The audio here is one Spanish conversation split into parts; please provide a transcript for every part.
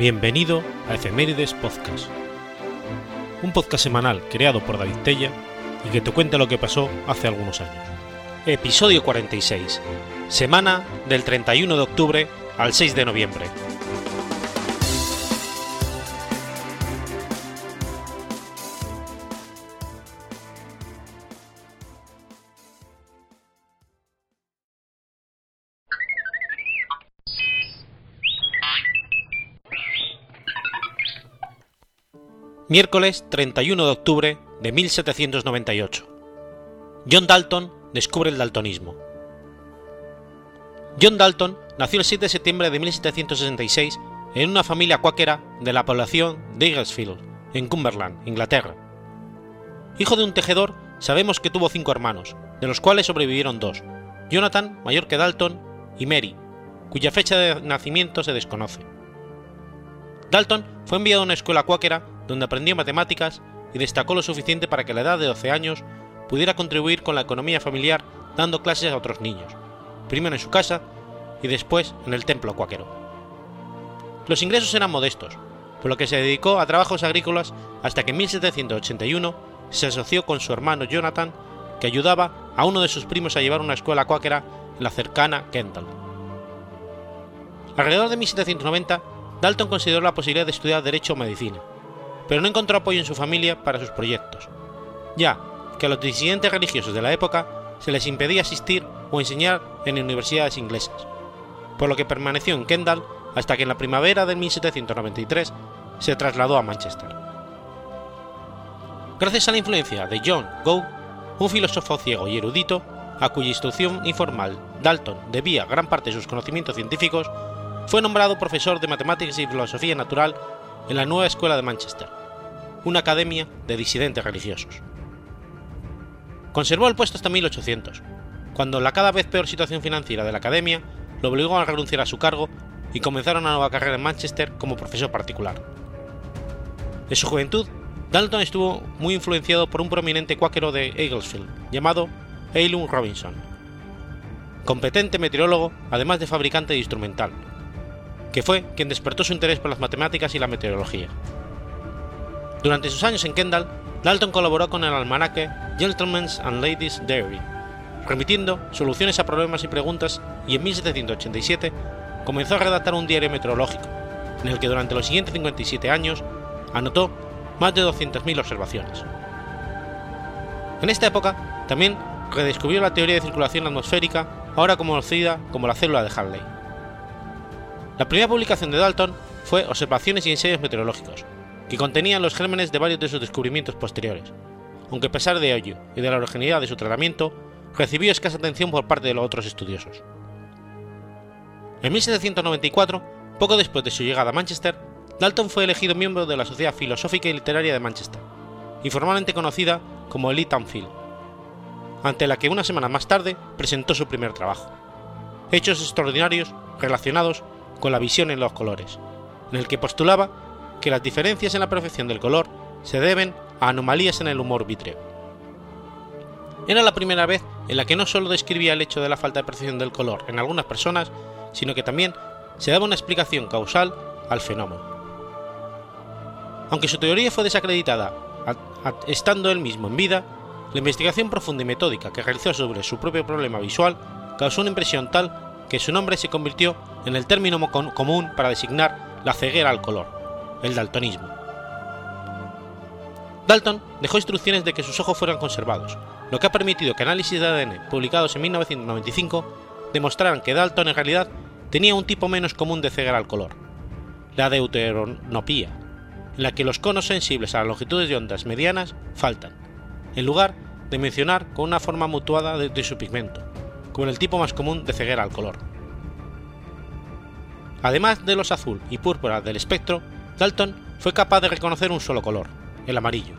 Bienvenido a Efemérides Podcast, un podcast semanal creado por David Tella y que te cuenta lo que pasó hace algunos años. Episodio 46, semana del 31 de octubre al 6 de noviembre. Miércoles 31 de octubre de 1798. John Dalton descubre el daltonismo. John Dalton nació el 7 de septiembre de 1766 en una familia cuáquera de la población de Eaglesfield, en Cumberland, Inglaterra. Hijo de un tejedor, sabemos que tuvo cinco hermanos, de los cuales sobrevivieron dos, Jonathan, mayor que Dalton, y Mary, cuya fecha de nacimiento se desconoce. Dalton fue enviado a una escuela cuáquera donde aprendió matemáticas y destacó lo suficiente para que a la edad de 12 años pudiera contribuir con la economía familiar dando clases a otros niños, primero en su casa y después en el templo cuáquero. Los ingresos eran modestos, por lo que se dedicó a trabajos agrícolas hasta que en 1781 se asoció con su hermano Jonathan, que ayudaba a uno de sus primos a llevar una escuela cuáquera en la cercana Kendall. Alrededor de 1790, Dalton consideró la posibilidad de estudiar Derecho o Medicina, pero no encontró apoyo en su familia para sus proyectos, ya que a los disidentes religiosos de la época se les impedía asistir o enseñar en universidades inglesas, por lo que permaneció en Kendall hasta que en la primavera de 1793 se trasladó a Manchester. Gracias a la influencia de John Gough, un filósofo ciego y erudito, a cuya instrucción informal Dalton debía gran parte de sus conocimientos científicos, fue nombrado profesor de matemáticas y filosofía natural en la nueva escuela de Manchester, una academia de disidentes religiosos. Conservó el puesto hasta 1800, cuando la cada vez peor situación financiera de la academia lo obligó a renunciar a su cargo y comenzar una nueva carrera en Manchester como profesor particular. En su juventud, Dalton estuvo muy influenciado por un prominente cuáquero de Eaglesfield llamado Eilun Robinson, competente meteorólogo además de fabricante de instrumental, que fue quien despertó su interés por las matemáticas y la meteorología. Durante sus años en Kendall, Dalton colaboró con el almanaque Gentlemen's and Ladies' Diary, remitiendo soluciones a problemas y preguntas, y en 1787 comenzó a redactar un diario meteorológico, en el que durante los siguientes 57 años anotó más de 200.000 observaciones. En esta época también redescubrió la teoría de circulación atmosférica, ahora conocida como la célula de Halley. La primera publicación de Dalton fue Observaciones y ensayos meteorológicos, que contenían los gérmenes de varios de sus descubrimientos posteriores, aunque a pesar de ello y de la originalidad de su tratamiento, recibió escasa atención por parte de los otros estudiosos. En 1794, poco después de su llegada a Manchester, Dalton fue elegido miembro de la Sociedad Filosófica y Literaria de Manchester, informalmente conocida como el Eton ante la que una semana más tarde presentó su primer trabajo, Hechos extraordinarios relacionados con la visión en los colores, en el que postulaba que las diferencias en la percepción del color se deben a anomalías en el humor vítreo. Era la primera vez en la que no solo describía el hecho de la falta de percepción del color en algunas personas, sino que también se daba una explicación causal al fenómeno. Aunque su teoría fue desacreditada estando él mismo en vida, la investigación profunda y metódica que realizó sobre su propio problema visual causó una impresión tal que su nombre se convirtió en el término común para designar la ceguera al color el daltonismo. Dalton dejó instrucciones de que sus ojos fueran conservados, lo que ha permitido que análisis de ADN publicados en 1995 demostraran que Dalton en realidad tenía un tipo menos común de ceguera al color, la deuteronopía, en la que los conos sensibles a las longitudes de ondas medianas faltan, en lugar de mencionar con una forma mutuada de, de su pigmento, como el tipo más común de ceguera al color. Además de los azul y púrpura del espectro, Dalton fue capaz de reconocer un solo color, el amarillo.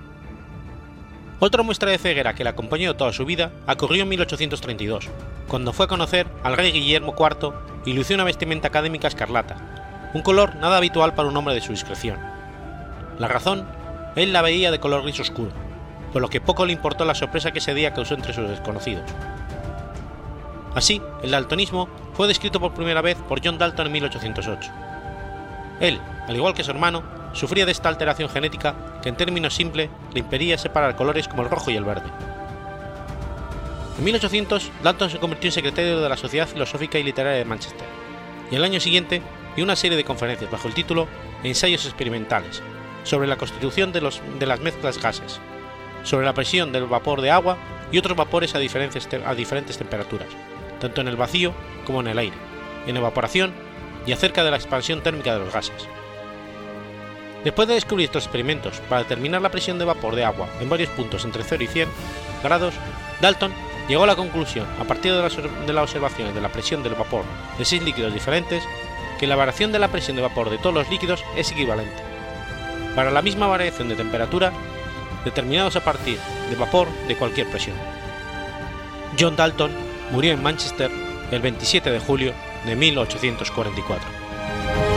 Otra muestra de ceguera que le acompañó toda su vida ocurrió en 1832, cuando fue a conocer al rey Guillermo IV y lució una vestimenta académica escarlata, un color nada habitual para un hombre de su discreción. La razón, él la veía de color gris oscuro, por lo que poco le importó la sorpresa que ese día causó entre sus desconocidos. Así, el daltonismo fue descrito por primera vez por John Dalton en 1808 Él, al igual que su hermano, sufría de esta alteración genética que en términos simples le impedía separar colores como el rojo y el verde. En 1800, Dalton se convirtió en secretario de la Sociedad Filosófica y Literaria de Manchester, y el año siguiente dio una serie de conferencias bajo el título Ensayos experimentales sobre la constitución de, las mezclas gases, sobre la presión del vapor de agua y otros vapores a diferentes temperaturas, tanto en el vacío como en el aire, en evaporación y acerca de la expansión térmica de los gases. Después de descubrir estos experimentos para determinar la presión de vapor de agua en varios puntos entre 0 y 100 grados, Dalton llegó a la conclusión, a partir de las, de las observaciones de la presión del vapor de seis líquidos diferentes, que la variación de la presión de vapor de todos los líquidos es equivalente. Para la misma variación de temperatura, determinados a partir de vapor de cualquier presión. John Dalton murió en Manchester el 27 de julio de 1844.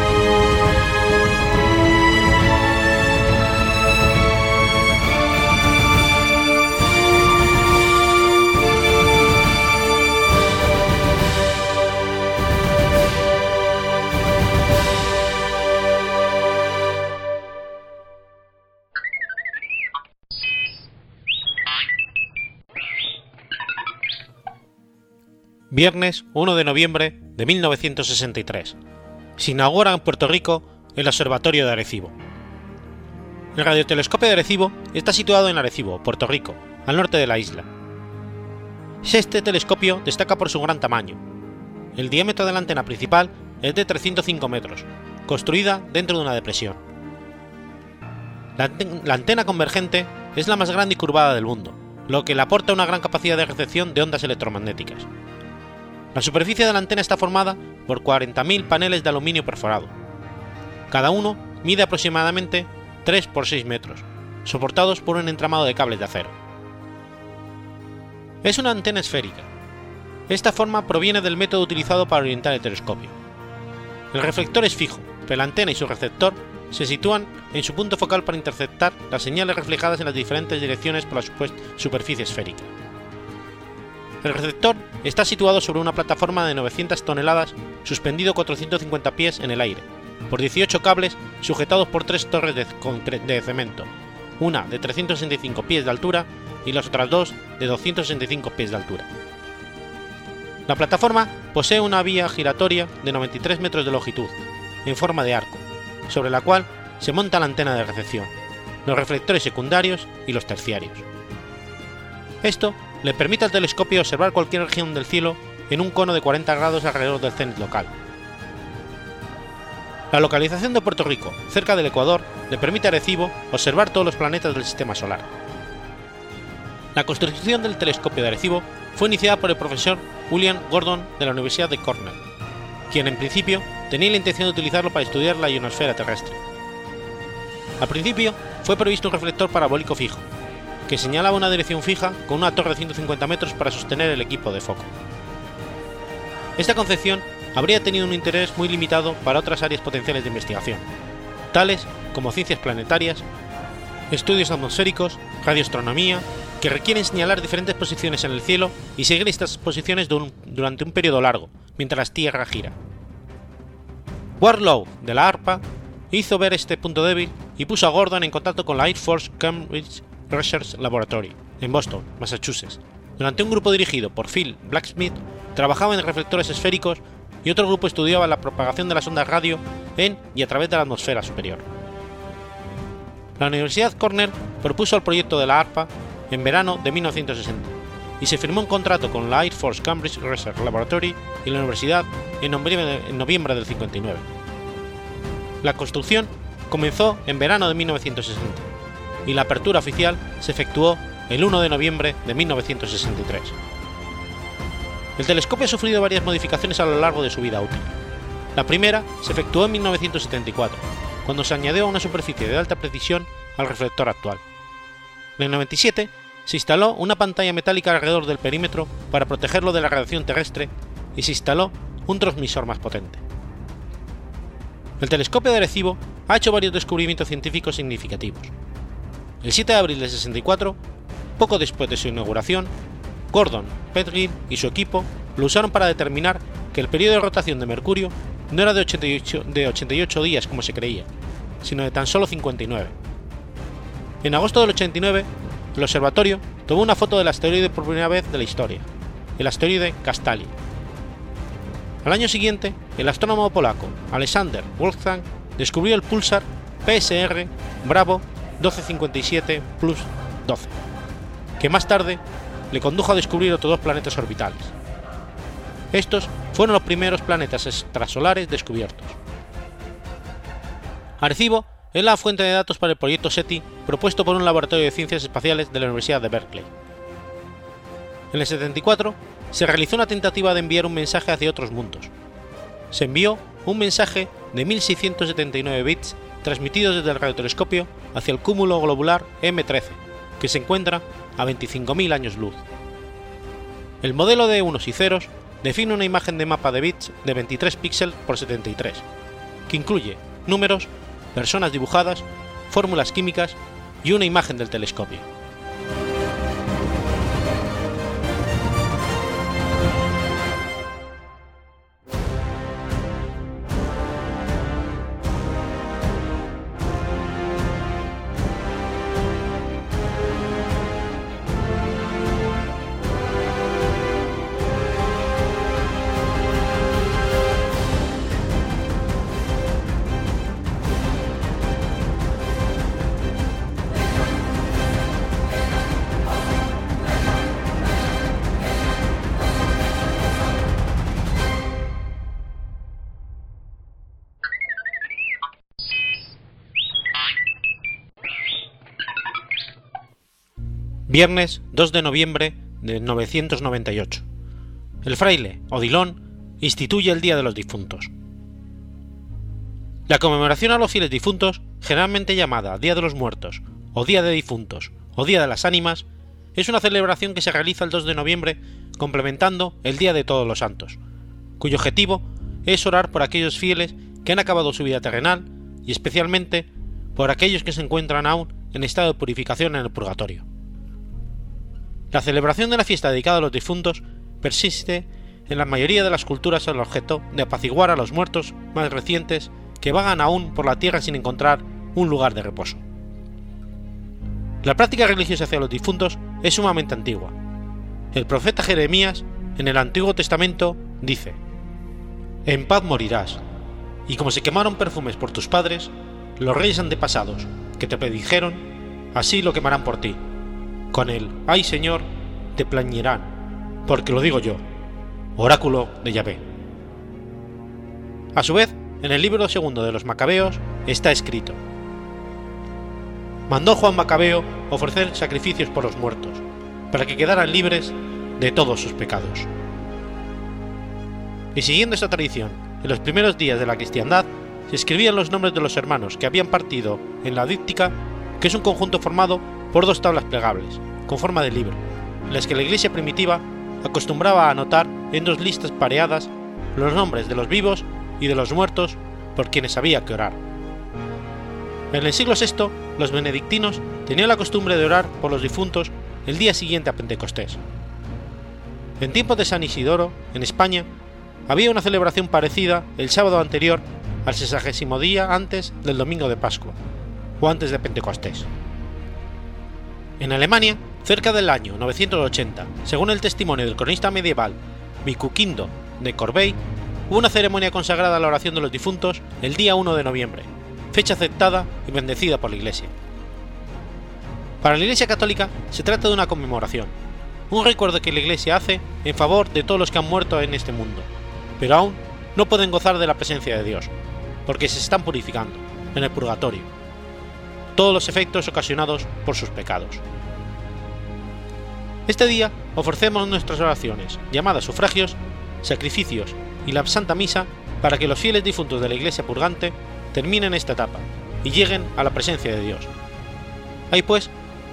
Viernes 1 de noviembre de 1963. Se inaugura en Puerto Rico el Observatorio de Arecibo. El radiotelescopio de Arecibo está situado en Arecibo, Puerto Rico, al norte de la isla. Este telescopio destaca por su gran tamaño. El diámetro de la antena principal es de 305 metros, construida dentro de una depresión. La, antena convergente es la más grande y curvada del mundo, lo que le aporta una gran capacidad de recepción de ondas electromagnéticas. La superficie de la antena está formada por 40.000 paneles de aluminio perforado. Cada uno mide aproximadamente 3 por 6 metros, soportados por un entramado de cables de acero. Es una antena esférica. Esta forma proviene del método utilizado para orientar el telescopio. El reflector es fijo, pero la antena y su receptor se sitúan en su punto focal para interceptar las señales reflejadas en las diferentes direcciones por la superficie esférica. El receptor está situado sobre una plataforma de 900 toneladas suspendido 450 pies en el aire, por 18 cables sujetados por tres torres de, cemento, una de 365 pies de altura y las otras dos de 265 pies de altura. La plataforma posee una vía giratoria de 93 metros de longitud, en forma de arco, sobre la cual se monta la antena de recepción, los reflectores secundarios y los terciarios. Esto le permite al telescopio observar cualquier región del cielo en un cono de 40 grados alrededor del cenit local. La localización de Puerto Rico, cerca del Ecuador, le permite a Arecibo observar todos los planetas del sistema solar. La construcción del telescopio de Arecibo fue iniciada por el profesor William Gordon de la Universidad de Cornell, quien en principio tenía la intención de utilizarlo para estudiar la ionosfera terrestre. Al principio fue previsto un reflector parabólico fijo, que señalaba una dirección fija con una torre de 150 metros para sostener el equipo de foco. Esta concepción habría tenido un interés muy limitado para otras áreas potenciales de investigación, tales como ciencias planetarias, estudios atmosféricos, radioastronomía, que requieren señalar diferentes posiciones en el cielo y seguir estas posiciones durante un periodo largo, mientras la Tierra gira. Warlow, de la ARPA, hizo ver este punto débil y puso a Gordon en contacto con la Air Force Cambridge Research Laboratory, en Boston, Massachusetts. Durante un grupo dirigido por Phil Blacksmith, trabajaba en reflectores esféricos y otro grupo estudiaba la propagación de las ondas radio en y a través de la atmósfera superior. La Universidad Cornell propuso el proyecto de la ARPA en verano de 1960 y se firmó un contrato con la Air Force Cambridge Research Laboratory y la universidad en noviembre, en noviembre del 59. La construcción comenzó en verano de 1960 y la apertura oficial se efectuó el 1 de noviembre de 1963. El telescopio ha sufrido varias modificaciones a lo largo de su vida útil. La primera se efectuó en 1974, cuando se añadió una superficie de alta precisión al reflector actual. En el 97 se instaló una pantalla metálica alrededor del perímetro para protegerlo de la radiación terrestre y se instaló un transmisor más potente. El telescopio de Arecibo ha hecho varios descubrimientos científicos significativos. El 7 de abril de 64, poco después de su inauguración, Gordon, Petrin y su equipo lo usaron para determinar que el periodo de rotación de Mercurio no era de 88, de 88 días como se creía, sino de tan solo 59. En agosto del 89, el observatorio tomó una foto del asteroide por primera vez de la historia, el asteroide Castali. Al año siguiente, el astrónomo polaco Alexander Wolfgang descubrió el pulsar PSR Bravo 1257 plus 12, que más tarde le condujo a descubrir otros dos planetas orbitales. Estos fueron los primeros planetas extrasolares descubiertos. Arecibo es la fuente de datos para el proyecto SETI propuesto por un laboratorio de ciencias espaciales de la Universidad de Berkeley. En el 74 se realizó una tentativa de enviar un mensaje hacia otros mundos. Se envió un mensaje de 1679 bits transmitidos desde el radiotelescopio hacia el cúmulo globular M13, que se encuentra a 25.000 años luz. El modelo de unos y ceros define una imagen de mapa de bits de 23 píxeles por 73, que incluye números, personas dibujadas, fórmulas químicas y una imagen del telescopio. Viernes 2 de noviembre de 998. El fraile Odilon instituye el Día de los Difuntos. La conmemoración a los fieles difuntos, generalmente llamada Día de los Muertos, o Día de Difuntos, o Día de las Ánimas, es una celebración que se realiza el 2 de noviembre complementando el Día de Todos los Santos, cuyo objetivo es orar por aquellos fieles que han acabado su vida terrenal y especialmente por aquellos que se encuentran aún en estado de purificación en el purgatorio. La celebración de la fiesta dedicada a los difuntos persiste en la mayoría de las culturas al objeto de apaciguar a los muertos más recientes que vagan aún por la tierra sin encontrar un lugar de reposo. La práctica religiosa hacia los difuntos es sumamente antigua. El profeta Jeremías, en el Antiguo Testamento, dice, En paz morirás, y como se quemaron perfumes por tus padres, los reyes antepasados, que te predijeron, así lo quemarán por ti, con el ay Señor te plañirán, porque lo digo yo, oráculo de Yahvé. A su vez, en el libro segundo de los Macabeos está escrito: Mandó Juan Macabeo ofrecer sacrificios por los muertos, para que quedaran libres de todos sus pecados. Y siguiendo esta tradición, en los primeros días de la cristiandad se escribían los nombres de los hermanos que habían partido en la díptica, que es un conjunto formado por dos tablas plegables, con forma de libro, las que la iglesia primitiva acostumbraba a anotar en dos listas pareadas los nombres de los vivos y de los muertos por quienes había que orar. En el siglo VI, los benedictinos tenían la costumbre de orar por los difuntos el día siguiente a Pentecostés. En tiempos de San Isidoro, en España, había una celebración parecida el sábado anterior al sesagésimo día antes del domingo de Pascua, o antes de Pentecostés. En Alemania, cerca del año 980, según el testimonio del cronista medieval Mikukindo de Corbeil, hubo una ceremonia consagrada a la oración de los difuntos el día 1 de noviembre, fecha aceptada y bendecida por la Iglesia. Para la Iglesia Católica se trata de una conmemoración, un recuerdo que la Iglesia hace en favor de todos los que han muerto en este mundo, pero aún no pueden gozar de la presencia de Dios, porque se están purificando en el purgatorio todos los efectos ocasionados por sus pecados. Este día ofrecemos nuestras oraciones, llamadas sufragios, sacrificios y la Santa Misa para que los fieles difuntos de la Iglesia purgante terminen esta etapa y lleguen a la presencia de Dios. Hay pues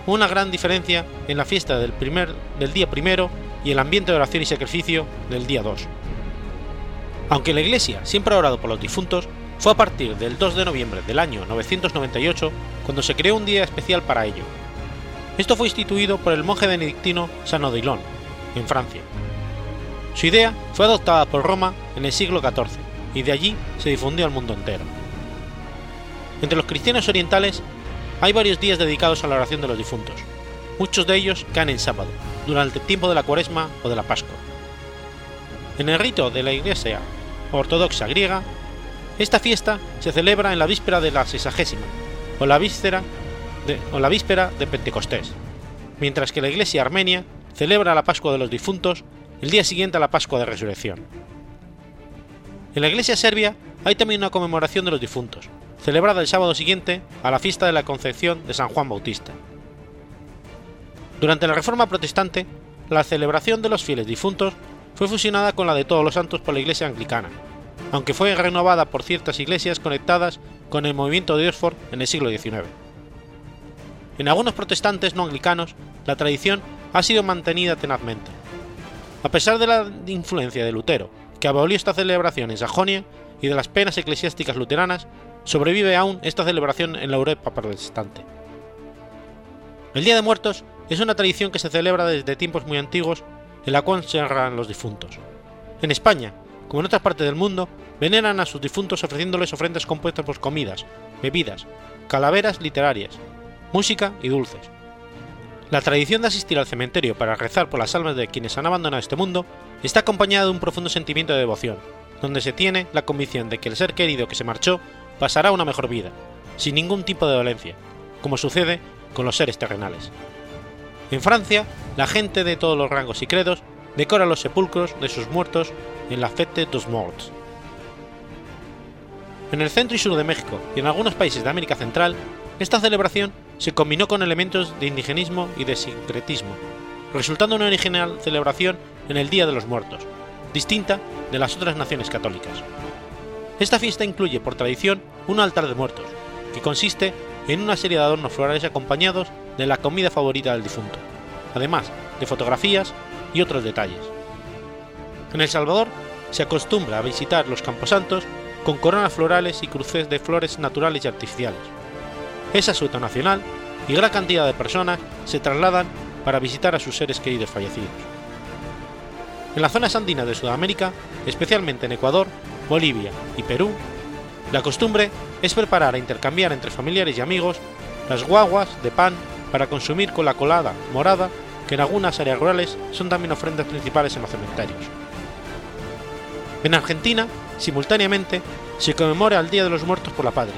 una gran diferencia en la fiesta del, primer, del día primero y el ambiente de oración y sacrificio del día 2. Aunque la Iglesia siempre ha orado por los difuntos, fue a partir del 2 de noviembre del año 998 cuando se creó un día especial para ello. Esto fue instituido por el monje benedictino San Odilon, en Francia. Su idea fue adoptada por Roma en el siglo XIV y de allí se difundió al mundo entero. Entre los cristianos orientales hay varios días dedicados a la oración de los difuntos, muchos de ellos caen en sábado, durante el tiempo de la cuaresma o de la Pascua. En el rito de la Iglesia ortodoxa griega, esta fiesta se celebra en la víspera de la sexagésima o la víspera de, o la víspera de Pentecostés, mientras que la Iglesia armenia celebra la Pascua de los difuntos el día siguiente a la Pascua de Resurrección. En la Iglesia serbia hay también una conmemoración de los difuntos, celebrada el sábado siguiente a la fiesta de la Concepción de San Juan Bautista. Durante la Reforma Protestante, la celebración de los fieles difuntos fue fusionada con la de todos los santos por la Iglesia anglicana, aunque fue renovada por ciertas iglesias conectadas con el movimiento de Oxford en el siglo XIX. En algunos protestantes no anglicanos, la tradición ha sido mantenida tenazmente. A pesar de la influencia de Lutero, que abolió esta celebración en Sajonia, y de las penas eclesiásticas luteranas, sobrevive aún esta celebración en la Europa protestante. El Día de Muertos es una tradición que se celebra desde tiempos muy antiguos en la cual se honran los difuntos. En España, como en otras partes del mundo, veneran a sus difuntos ofreciéndoles ofrendas compuestas por comidas, bebidas, calaveras literarias, música y dulces. La tradición de asistir al cementerio para rezar por las almas de quienes han abandonado este mundo está acompañada de un profundo sentimiento de devoción, donde se tiene la convicción de que el ser querido que se marchó pasará una mejor vida, sin ningún tipo de dolencia, como sucede con los seres terrenales. En Francia, la gente de todos los rangos y credos decora los sepulcros de sus muertos en la Fête dos Morts. En el centro y sur de México y en algunos países de América Central, esta celebración se combinó con elementos de indigenismo y de sincretismo, resultando una original celebración en el Día de los Muertos, distinta de las otras naciones católicas. Esta fiesta incluye por tradición un altar de muertos, que consiste en una serie de adornos florales acompañados de la comida favorita del difunto, además de fotografías y otros detalles. En El Salvador se acostumbra a visitar los camposantos con coronas florales y cruces de flores naturales y artificiales. Es asueto nacional y gran cantidad de personas se trasladan para visitar a sus seres queridos fallecidos. En las zonas andinas de Sudamérica, especialmente en Ecuador, Bolivia y Perú, la costumbre es preparar e intercambiar entre familiares y amigos las guaguas de pan para consumir con la colada morada que en algunas áreas rurales son también ofrendas principales en los cementerios. En Argentina, simultáneamente, se conmemora el Día de los Muertos por la Patria,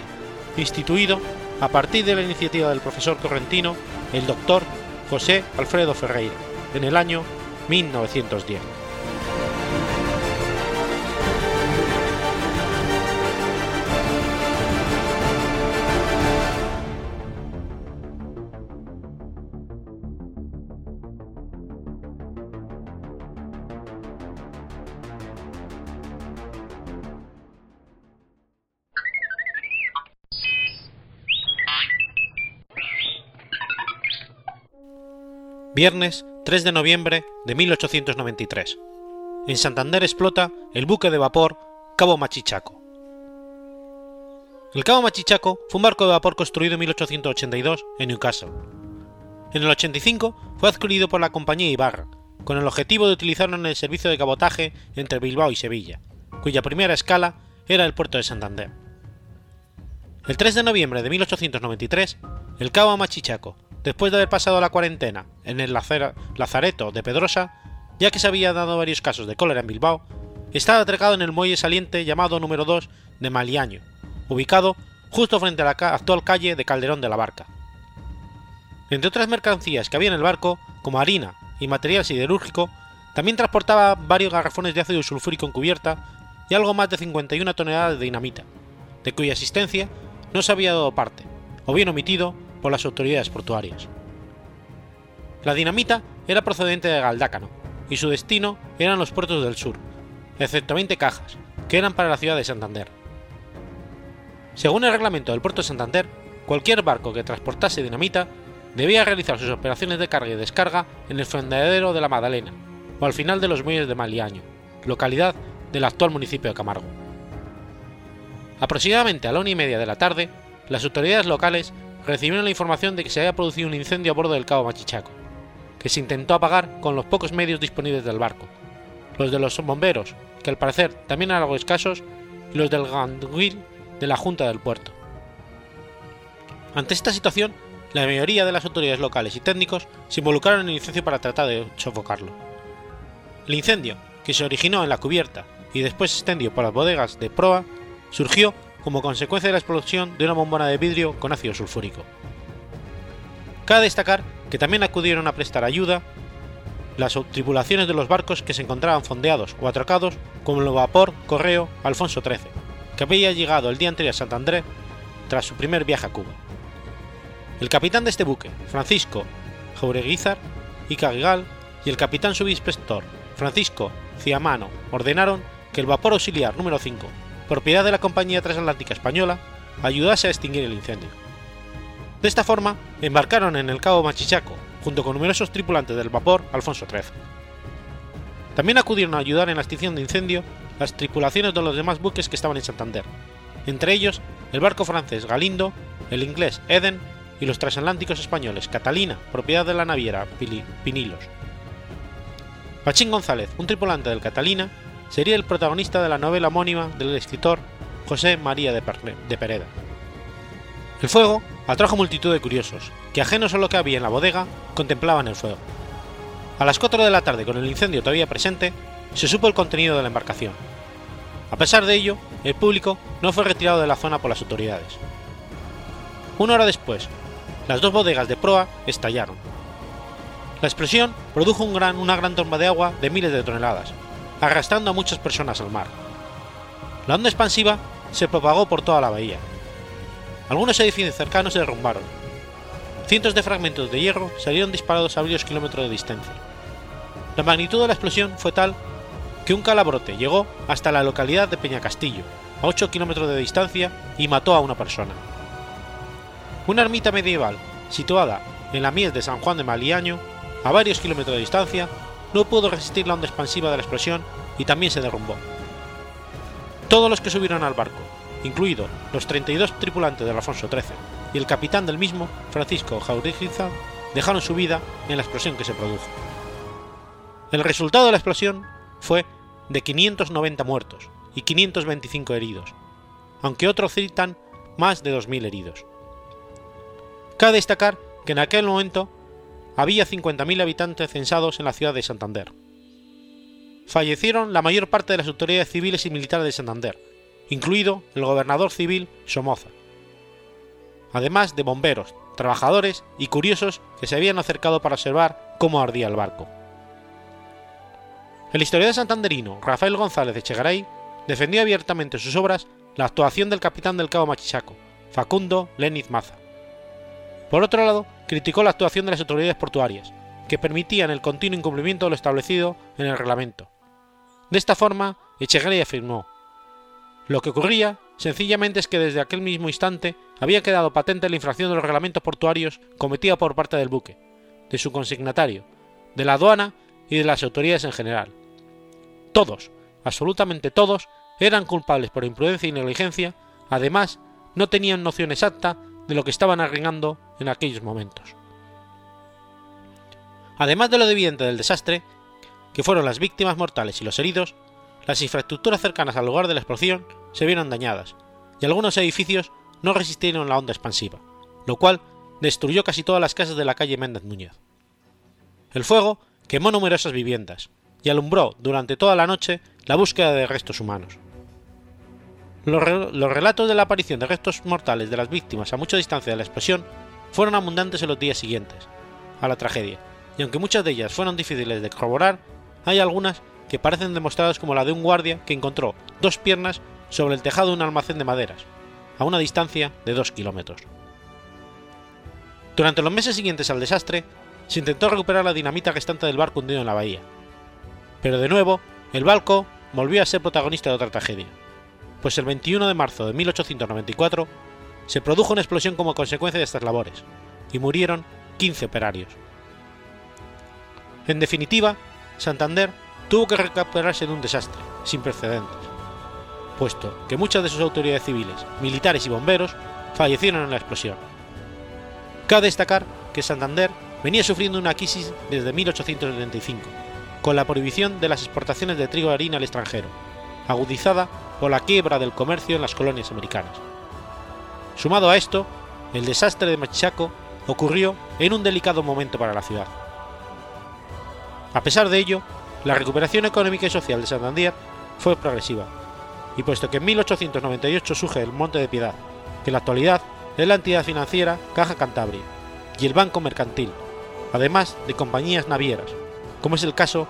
instituido a partir de la iniciativa del profesor correntino, el doctor José Alfredo Ferreira, en el año 1910. Viernes 3 de noviembre de 1893. En Santander explota el buque de vapor Cabo Machichaco. El Cabo Machichaco fue un barco de vapor construido en 1882 en Newcastle. En el 85 fue adquirido por la compañía Ibarra, con el objetivo de utilizarlo en el servicio de cabotaje entre Bilbao y Sevilla, cuya primera escala era el puerto de Santander. El 3 de noviembre de 1893, el Cabo Machichaco después de haber pasado la cuarentena en el lazareto de Pedrosa, ya que se había dado varios casos de cólera en Bilbao, estaba atracado en el muelle saliente llamado número 2 de Maliaño, ubicado justo frente a la actual calle de Calderón de la Barca. Entre otras mercancías que había en el barco, como harina y material siderúrgico, también transportaba varios garrafones de ácido sulfúrico en cubierta y algo más de 51 toneladas de dinamita, de cuya existencia no se había dado parte, o bien omitido por las autoridades portuarias. La dinamita era procedente de Galdácano, y su destino eran los puertos del sur, excepto 20 cajas, que eran para la ciudad de Santander. Según el reglamento del puerto de Santander, cualquier barco que transportase dinamita debía realizar sus operaciones de carga y descarga en el fondeadero de la Magdalena, o al final de los muelles de Maliaño, localidad del actual municipio de Camargo. Aproximadamente a la una y media de la tarde, las autoridades locales recibieron la información de que se había producido un incendio a bordo del cabo Machichaco, que se intentó apagar con los pocos medios disponibles del barco, los de los bomberos, que al parecer también eran algo escasos, y los del Ganduil de la Junta del Puerto. Ante esta situación, la mayoría de las autoridades locales y técnicos se involucraron en el incendio para tratar de sofocarlo. El incendio, que se originó en la cubierta y después se extendió por las bodegas de proa, surgió como consecuencia de la explosión de una bombona de vidrio con ácido sulfúrico. Cabe destacar que también acudieron a prestar ayuda las tripulaciones de los barcos que se encontraban fondeados o atracados como el vapor Correo Alfonso XIII, que había llegado el día anterior a Santander tras su primer viaje a Cuba. El capitán de este buque, Francisco Jaureguizar y Cagigal, y el capitán subinspector Francisco Ciamano ordenaron que el vapor auxiliar número 5, propiedad de la Compañía Transatlántica Española, ayudase a extinguir el incendio. De esta forma, embarcaron en el Cabo Machichaco, junto con numerosos tripulantes del vapor Alfonso XIII. También acudieron a ayudar en la extinción de incendio las tripulaciones de los demás buques que estaban en Santander, entre ellos el barco francés Galindo, el inglés Eden y los transatlánticos españoles Catalina, propiedad de la naviera Pinilos. Pachín González, un tripulante del Catalina, sería el protagonista de la novela homónima del escritor José María de, Pereda. El fuego atrajo multitud de curiosos, que ajenos a lo que había en la bodega, contemplaban el fuego. A las 4 de la tarde, con el incendio todavía presente, se supo el contenido de la embarcación. A pesar de ello, el público no fue retirado de la zona por las autoridades. Una hora después, las dos bodegas de proa estallaron. La explosión produjo una gran tormenta de agua de miles de toneladas, arrastrando a muchas personas al mar. La onda expansiva se propagó por toda la bahía. Algunos edificios cercanos se derrumbaron. Cientos de fragmentos de hierro salieron disparados a varios kilómetros de distancia. La magnitud de la explosión fue tal que un calabrote llegó hasta la localidad de Peñacastillo, a 8 kilómetros de distancia, y mató a una persona. Una ermita medieval, situada en la mies de San Juan de Maliaño, a varios kilómetros de distancia, no pudo resistir la onda expansiva de la explosión y también se derrumbó. Todos los que subieron al barco, incluidos los 32 tripulantes del Alfonso XIII y el capitán del mismo, Francisco Jaurigiza, dejaron su vida en la explosión que se produjo. El resultado de la explosión fue de 590 muertos y 525 heridos, aunque otros citan más de 2.000 heridos. Cabe destacar que en aquel momento había 50.000 habitantes censados en la ciudad de Santander. Fallecieron la mayor parte de las autoridades civiles y militares de Santander, incluido el gobernador civil Somoza, además de bomberos, trabajadores y curiosos que se habían acercado para observar cómo ardía el barco. El historiador santanderino Rafael González de Chegaray defendió abiertamente sus obras la actuación del capitán del Cabo Machichaco, Facundo Leniz Maza. Por otro lado, criticó la actuación de las autoridades portuarias, que permitían el continuo incumplimiento de lo establecido en el reglamento. De esta forma, Echegaray afirmó, lo que ocurría sencillamente es que desde aquel mismo instante había quedado patente la infracción de los reglamentos portuarios cometida por parte del buque, de su consignatario, de la aduana y de las autoridades en general. Todos, absolutamente todos, eran culpables por imprudencia y negligencia, además no tenían noción exacta de lo que estaban arreglando en aquellos momentos. Además de lo evidente del desastre, que fueron las víctimas mortales y los heridos, las infraestructuras cercanas al lugar de la explosión se vieron dañadas, y algunos edificios no resistieron la onda expansiva, lo cual destruyó casi todas las casas de la calle Méndez Núñez. El fuego quemó numerosas viviendas y alumbró durante toda la noche la búsqueda de restos humanos. Los, relatos de la aparición de restos mortales de las víctimas a mucha distancia de la explosión fueron abundantes en los días siguientes a la tragedia, y aunque muchas de ellas fueron difíciles de corroborar, hay algunas que parecen demostradas como la de un guardia que encontró dos piernas sobre el tejado de un almacén de maderas, a una distancia de dos kilómetros. Durante los meses siguientes al desastre, se intentó recuperar la dinamita restante del barco hundido en la bahía, pero de nuevo el barco volvió a ser protagonista de otra tragedia pues el 21 de marzo de 1894 se produjo una explosión como consecuencia de estas labores, y murieron 15 operarios. En definitiva, Santander tuvo que recuperarse de un desastre, sin precedentes, puesto que muchas de sus autoridades civiles, militares y bomberos fallecieron en la explosión. Cabe destacar que Santander venía sufriendo una crisis desde 1875, con la prohibición de las exportaciones de trigo y harina al extranjero, agudizada por la quiebra del comercio en las colonias americanas. Sumado a esto, el desastre de Machaco ocurrió en un delicado momento para la ciudad. A pesar de ello, la recuperación económica y social de Santander fue progresiva, y puesto que en 1898 surge el Monte de Piedad, que en la actualidad es la entidad financiera Caja Cantabria y el Banco Mercantil, además de compañías navieras, como es el caso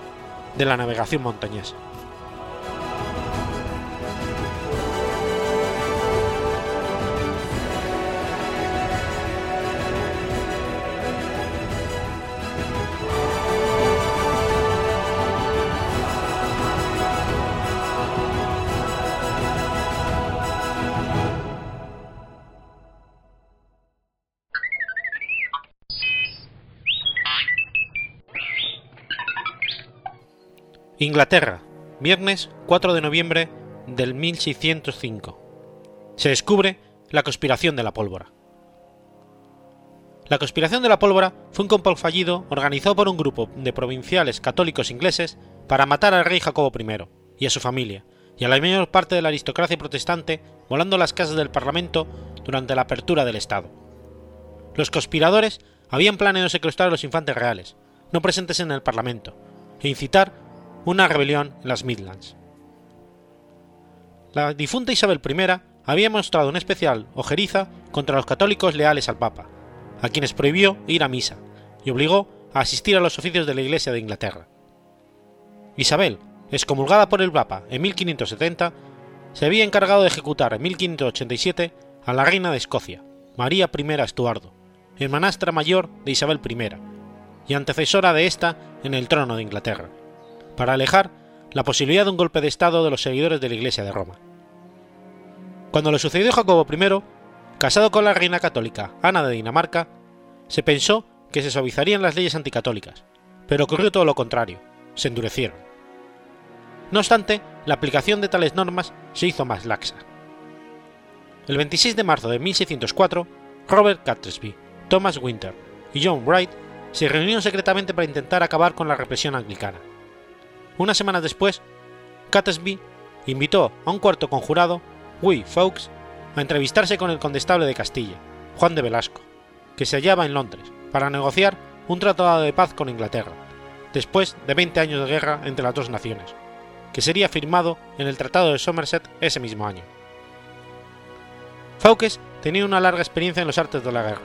de la navegación montañesa. Inglaterra, viernes 4 de noviembre del 1605. Se descubre la conspiración de la pólvora. La conspiración de la pólvora fue un complot fallido organizado por un grupo de provinciales católicos ingleses para matar al rey Jacobo I y a su familia, y a la mayor parte de la aristocracia protestante volando las casas del Parlamento durante la apertura del Estado. Los conspiradores habían planeado secuestrar a los infantes reales, no presentes en el Parlamento, e incitar una rebelión en las Midlands. La difunta Isabel I había mostrado una especial ojeriza contra los católicos leales al Papa, a quienes prohibió ir a misa y obligó a asistir a los oficios de la Iglesia de Inglaterra. Isabel, excomulgada por el Papa en 1570, se había encargado de ejecutar en 1587 a la reina de Escocia, María I Estuardo, hermanastra mayor de Isabel I, y antecesora de esta en el trono de Inglaterra para alejar la posibilidad de un golpe de Estado de los seguidores de la Iglesia de Roma. Cuando le sucedió Jacobo I, casado con la reina católica Ana de Dinamarca, se pensó que se suavizarían las leyes anticatólicas, pero ocurrió todo lo contrario, se endurecieron. No obstante, la aplicación de tales normas se hizo más laxa. El 26 de marzo de 1604, Robert Catesby, Thomas Winter y John Wright se reunieron secretamente para intentar acabar con la represión anglicana. Una semana después, Catesby invitó a un cuarto conjurado, Guy Fawkes, a entrevistarse con el condestable de Castilla, Juan de Velasco, que se hallaba en Londres, para negociar un tratado de paz con Inglaterra, después de 20 años de guerra entre las dos naciones, que sería firmado en el Tratado de Somerset ese mismo año. Fawkes tenía una larga experiencia en los artes de la guerra,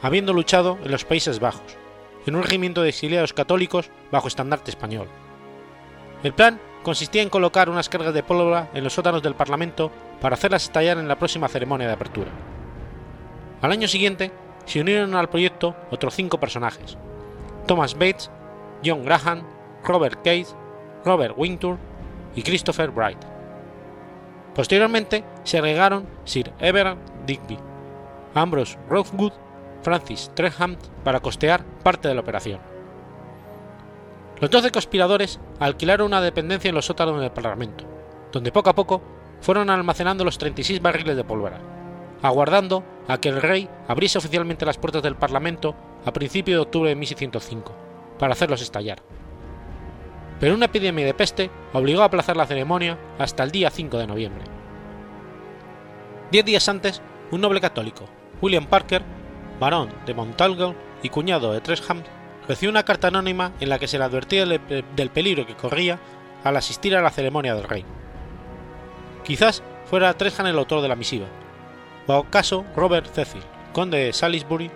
habiendo luchado en los Países Bajos, en un regimiento de exiliados católicos bajo estandarte español, el plan consistía en colocar unas cargas de pólvora en los sótanos del Parlamento para hacerlas estallar en la próxima ceremonia de apertura. Al año siguiente se unieron al proyecto otros cinco personajes: Thomas Bates, John Graham, Robert Case, Robert Wintour y Christopher Bright. Posteriormente se agregaron Sir Everard Digby, Ambrose Rothwood, Francis Treham para costear parte de la operación. Los doce conspiradores alquilaron una dependencia en los sótanos del Parlamento, donde poco a poco fueron almacenando los 36 barriles de pólvora, aguardando a que el rey abriese oficialmente las puertas del Parlamento a principios de octubre de 1605, para hacerlos estallar. Pero una epidemia de peste obligó a aplazar la ceremonia hasta el día 5 de noviembre. Diez días antes, un noble católico, William Parker, barón de Montalgo y cuñado de Tresham, recibió una carta anónima en la que se le advertía del peligro que corría al asistir a la ceremonia del rey. Quizás fuera Trejan el autor de la misiva, o acaso Robert Cecil, conde de Salisbury,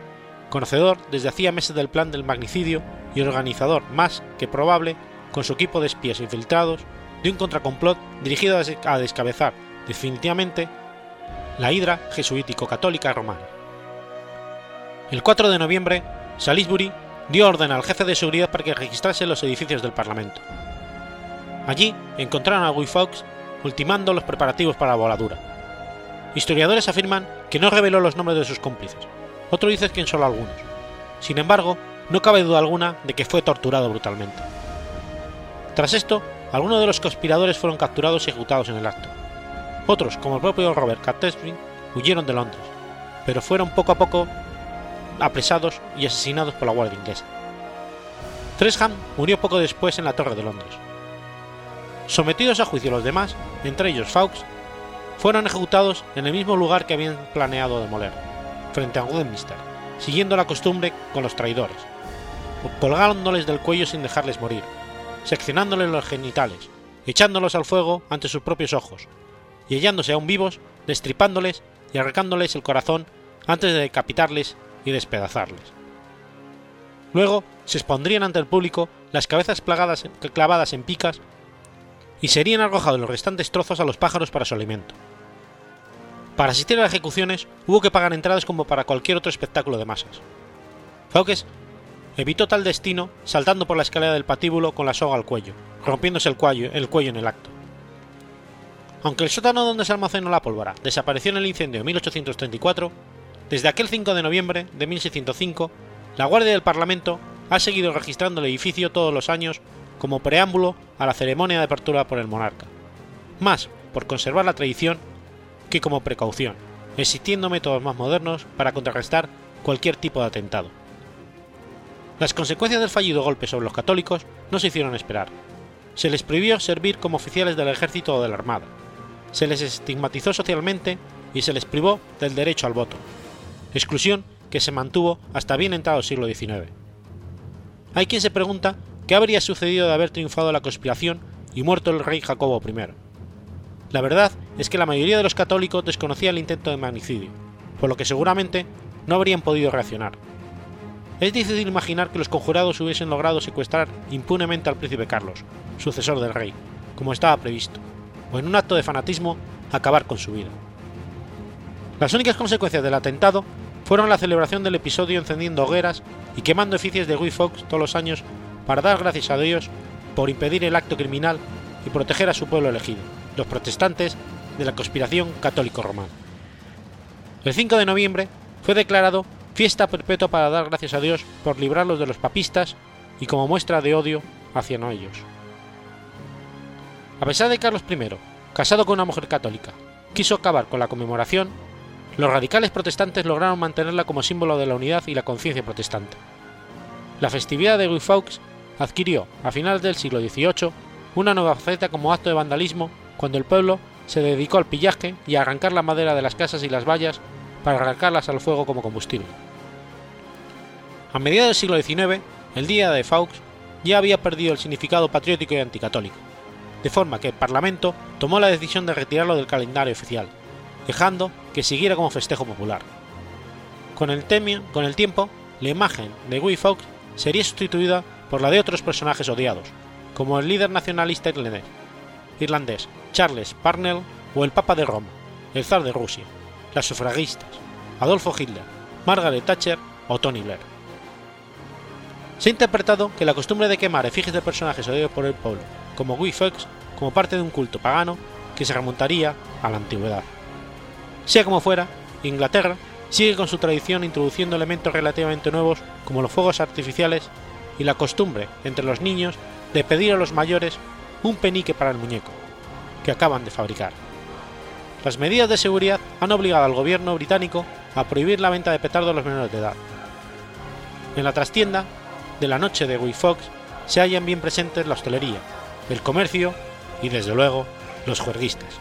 conocedor desde hacía meses del plan del magnicidio y organizador más que probable, con su equipo de espías infiltrados, de un contracomplot dirigido a descabezar definitivamente la hidra jesuítico-católica romana. El 4 de noviembre, Salisbury dio orden al jefe de seguridad para que registrase los edificios del Parlamento. Allí encontraron a Guy Fawkes ultimando los preparativos para la voladura. Historiadores afirman que no reveló los nombres de sus cómplices, otro dice que en solo algunos. Sin embargo, no cabe duda alguna de que fue torturado brutalmente. Tras esto, algunos de los conspiradores fueron capturados y ejecutados en el acto. Otros, como el propio Robert Catesby, huyeron de Londres, pero fueron poco a poco apresados y asesinados por la Guardia Inglesa. Tresham murió poco después en la Torre de Londres. Sometidos a juicio los demás, entre ellos Fawkes, fueron ejecutados en el mismo lugar que habían planeado demoler, frente a Westminster, siguiendo la costumbre con los traidores, colgándoles del cuello sin dejarles morir, seccionándoles los genitales, echándolos al fuego ante sus propios ojos, y hallándose aún vivos, destripándoles y arrancándoles el corazón antes de decapitarles y despedazarles. Luego se expondrían ante el público las cabezas plagadas, clavadas en picas y serían arrojados los restantes trozos a los pájaros para su alimento. Para asistir a las ejecuciones hubo que pagar entradas como para cualquier otro espectáculo de masas. Fawkes evitó tal destino saltando por la escalera del patíbulo con la soga al cuello, rompiéndose el cuello, el cuello en el acto. Aunque el sótano donde se almacenó la pólvora desapareció en el incendio de 1834, desde aquel 5 de noviembre de 1605, la Guardia del Parlamento ha seguido registrando el edificio todos los años como preámbulo a la ceremonia de apertura por el monarca, más por conservar la tradición que como precaución, existiendo métodos más modernos para contrarrestar cualquier tipo de atentado. Las consecuencias del fallido golpe sobre los católicos no se hicieron esperar. Se les prohibió servir como oficiales del ejército o de la armada. Se les estigmatizó socialmente y se les privó del derecho al voto, exclusión que se mantuvo hasta bien entrado el siglo XIX. Hay quien se pregunta qué habría sucedido de haber triunfado la conspiración y muerto el rey Jacobo I. La verdad es que la mayoría de los católicos desconocía el intento de magnicidio, por lo que seguramente no habrían podido reaccionar. Es difícil imaginar que los conjurados hubiesen logrado secuestrar impunemente al príncipe Carlos, sucesor del rey, como estaba previsto, o en un acto de fanatismo acabar con su vida. Las únicas consecuencias del atentado fueron la celebración del episodio encendiendo hogueras y quemando eficies de Guy Fawkes todos los años para dar gracias a Dios por impedir el acto criminal y proteger a su pueblo elegido, los protestantes de la conspiración católico-romana. El 5 de noviembre fue declarado fiesta perpetua para dar gracias a Dios por librarlos de los papistas y como muestra de odio hacia ellos. A pesar de Carlos I, casado con una mujer católica, quiso acabar con la conmemoración, los radicales protestantes lograron mantenerla como símbolo de la unidad y la conciencia protestante. La festividad de Fawkes adquirió, a finales del siglo XVIII, una nueva faceta como acto de vandalismo cuando el pueblo se dedicó al pillaje y a arrancar la madera de las casas y las vallas para arrancarlas al fuego como combustible. A mediados del siglo XIX, el día de Fawkes ya había perdido el significado patriótico y anticatólico, de forma que el Parlamento tomó la decisión de retirarlo del calendario oficial, dejando que siguiera como festejo popular. Con el, tiempo, la imagen de Guy Fawkes sería sustituida por la de otros personajes odiados, como el líder nacionalista irlandés Charles Parnell o el Papa de Roma, el zar de Rusia, las sufragistas, Adolfo Hitler, Margaret Thatcher o Tony Blair. Se ha interpretado que la costumbre de quemar efigies de personajes odiados por el pueblo, como Guy Fawkes, como parte de un culto pagano que se remontaría a la antigüedad. Sea como fuera, Inglaterra sigue con su tradición introduciendo elementos relativamente nuevos como los fuegos artificiales y la costumbre entre los niños de pedir a los mayores un penique para el muñeco, que acaban de fabricar. Las medidas de seguridad han obligado al gobierno británico a prohibir la venta de petardos a los menores de edad. En la trastienda de la noche de Fox se hallan bien presentes la hostelería, el comercio y, desde luego, los juerguistas.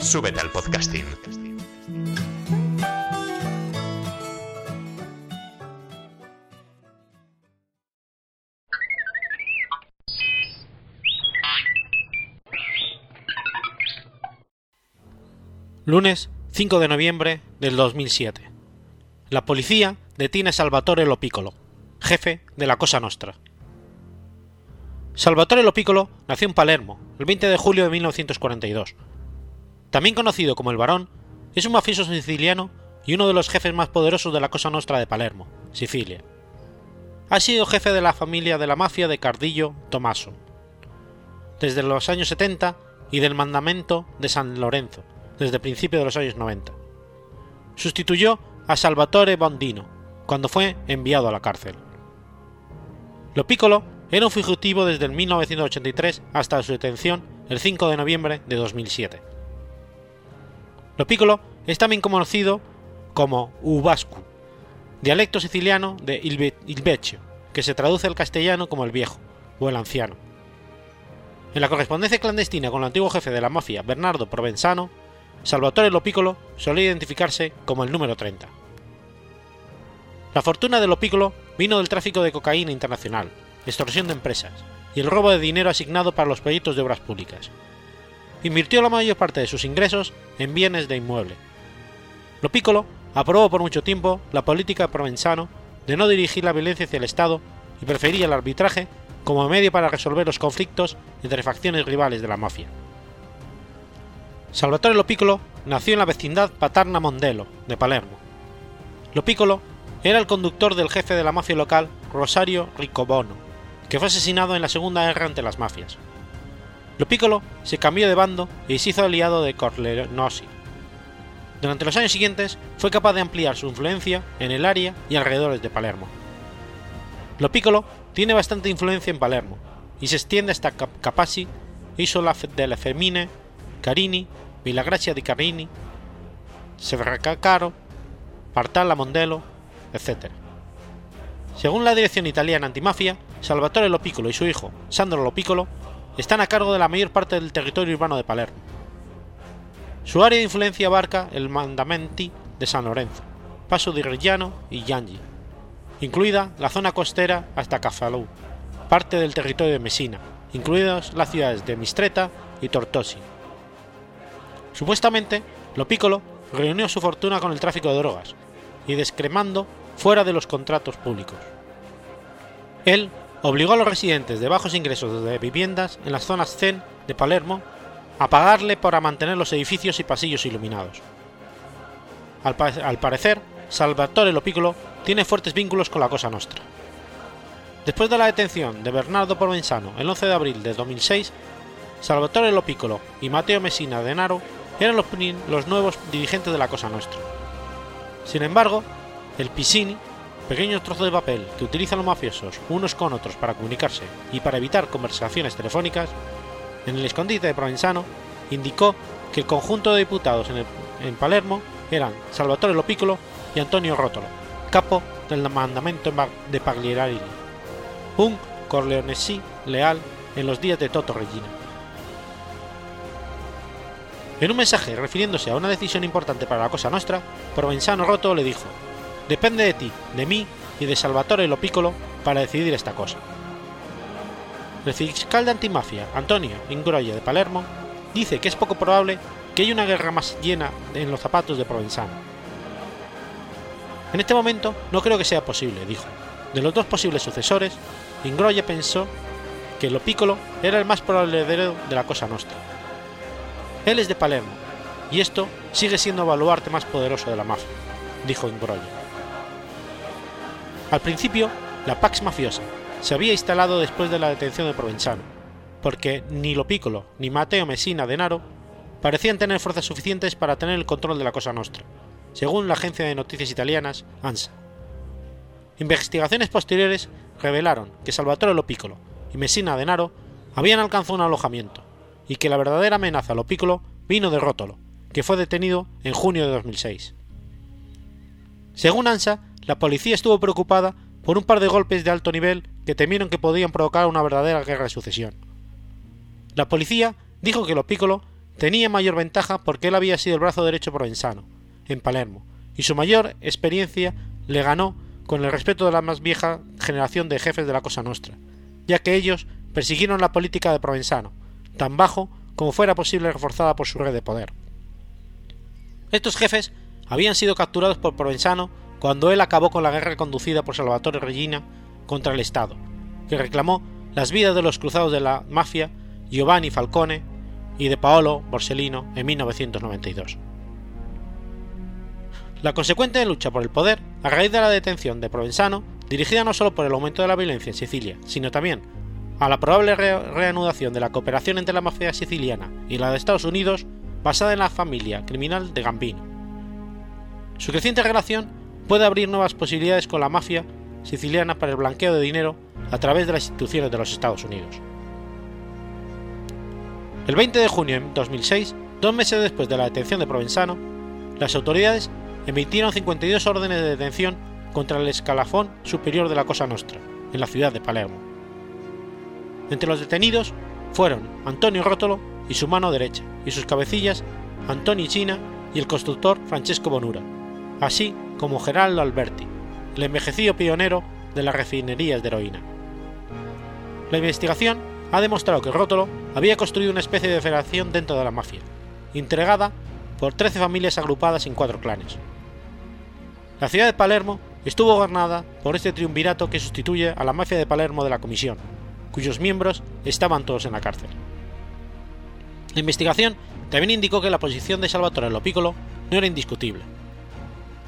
Súbete al podcasting. Lunes 5 de noviembre del 2007. La policía detiene a Salvatore Lopicolo, jefe de la Cosa Nostra. Salvatore Lopicolo nació en Palermo el 20 de julio de 1942. También conocido como el Barón, es un mafioso siciliano y uno de los jefes más poderosos de la Cosa Nostra de Palermo, Sicilia. Ha sido jefe de la familia de la mafia de Cardillo Tommaso desde los años 70 y del mandamento de San Lorenzo desde principios de los años 90. Sustituyó a Salvatore Bondino cuando fue enviado a la cárcel. Lo Piccolo era un fugitivo desde el 1983 hasta su detención el 5 de noviembre de 2007. Lo es también conocido como Ubascu, dialecto siciliano de Il Vecchio, que se traduce al castellano como el viejo o el anciano. En la correspondencia clandestina con el antiguo jefe de la mafia, Bernardo Provenzano, Salvatore Lopicolo solía identificarse como el número 30. La fortuna de Lopicolo vino del tráfico de cocaína internacional, extorsión de empresas y el robo de dinero asignado para los proyectos de obras públicas. Invirtió la mayor parte de sus ingresos en bienes de inmueble. Lopicolo aprobó por mucho tiempo la política provenzano de no dirigir la violencia hacia el Estado y prefería el arbitraje como medio para resolver los conflictos entre facciones rivales de la mafia. Salvatore Lopicolo nació en la vecindad Patarna Mondelo, de Palermo. Lopicolo era el conductor del jefe de la mafia local, Rosario Riccobono, que fue asesinado en la Segunda Guerra ante las mafias. Lopicolo se cambió de bando y se hizo aliado de Corleonosi. Durante los años siguientes fue capaz de ampliar su influencia en el área y alrededores de Palermo. Lopicolo tiene bastante influencia en Palermo y se extiende hasta Capaci, Isola delle Femmine, Carini, Villagracia di Carini, Severcacaro, Partalla Mondelo, etc. Según la Dirección Italiana Antimafia, Salvatore Lopicolo y su hijo, Sandro Lopicolo, están a cargo de la mayor parte del territorio urbano de Palermo. Su área de influencia abarca el Mandamenti de San Lorenzo, Paso di Reggiano y Giangi, incluida la zona costera hasta Cafalù, parte del territorio de Messina, incluidas las ciudades de Mistreta y Tortosi. Supuestamente, Lopicolo reunió su fortuna con el tráfico de drogas y descremando fuera de los contratos públicos. Él obligó a los residentes de bajos ingresos de viviendas en las zonas zen de Palermo a pagarle para mantener los edificios y pasillos iluminados. Al, parecer, Salvatore Lopicolo tiene fuertes vínculos con la Cosa Nostra. Después de la detención de Bernardo Provenzano el 11 de abril de 2006, Salvatore Lopicolo y Matteo Messina Denaro eran los, los nuevos dirigentes de la Cosa Nostra. Sin embargo, el Pisini, pequeño trozo de papel que utilizan los mafiosos unos con otros para comunicarse y para evitar conversaciones telefónicas, en el escondite de Provenzano, indicó que el conjunto de diputados en, Palermo eran Salvatore Lopicolo y Antonio Rótolo, capo del mandamento de Pagliarini, un Corleonesi leal en los días de Toto Regina. En un mensaje refiriéndose a una decisión importante para la Cosa Nostra, Provenzano Roto le dijo: Depende de ti, de mí y de Salvatore Lopicolo para decidir esta cosa. El fiscal de antimafia, Antonio Ingroia de Palermo, dice que es poco probable que haya una guerra más llena en los zapatos de Provenzano. En este momento no creo que sea posible, dijo. De los dos posibles sucesores, Ingroia pensó que Lopicolo era el más probable heredero de la Cosa Nostra. Él es de Palermo, y esto sigue siendo el baluarte más poderoso de la mafia, dijo Imbroglia. Al principio, la Pax Mafiosa se había instalado después de la detención de Provenzano, porque ni Lo Piccolo ni Matteo Messina Denaro parecían tener fuerzas suficientes para tener el control de la Cosa Nostra, según la agencia de noticias italianas ANSA. Investigaciones posteriores revelaron que Salvatore Lo Piccolo y Messina Denaro habían alcanzado un alojamiento, y que la verdadera amenaza a Lo Piccolo vino de Rótolo, que fue detenido en junio de 2006. Según ANSA, la policía estuvo preocupada por un par de golpes de alto nivel que temieron que podían provocar una verdadera guerra de sucesión. La policía dijo que Lo Piccolo tenía mayor ventaja porque él había sido el brazo derecho provenzano, en Palermo, y su mayor experiencia le ganó con el respeto de la más vieja generación de jefes de la Cosa Nostra, ya que ellos persiguieron la política de Provenzano, tan bajo como fuera posible reforzada por su red de poder. Estos jefes habían sido capturados por Provenzano cuando él acabó con la guerra conducida por Salvatore Regina contra el Estado, que reclamó las vidas de los cruzados de la mafia Giovanni Falcone y de Paolo Borsellino en 1992. La consecuente lucha por el poder, a raíz de la detención de Provenzano, dirigida no solo por el aumento de la violencia en Sicilia, sino también a la probable reanudación de la cooperación entre la mafia siciliana y la de Estados Unidos, basada en la familia criminal de Gambino. Su creciente relación puede abrir nuevas posibilidades con la mafia siciliana para el blanqueo de dinero a través de las instituciones de los Estados Unidos. El 20 de junio de 2006, dos meses después de la detención de Provenzano, las autoridades emitieron 52 órdenes de detención contra el escalafón superior de la Cosa Nostra, en la ciudad de Palermo. Entre los detenidos fueron Antonio Rótolo y su mano derecha, y sus cabecillas Antonio China y el constructor Francesco Bonura, así como Geraldo Alberti, el envejecido pionero de las refinerías de heroína. La investigación ha demostrado que Rótolo había construido una especie de federación dentro de la mafia, entregada por 13 familias agrupadas en cuatro clanes. La ciudad de Palermo estuvo gobernada por este triunvirato que sustituye a la mafia de Palermo de la Comisión, cuyos miembros estaban todos en la cárcel. La investigación también indicó que la posición de Salvatore Lopicolo no era indiscutible.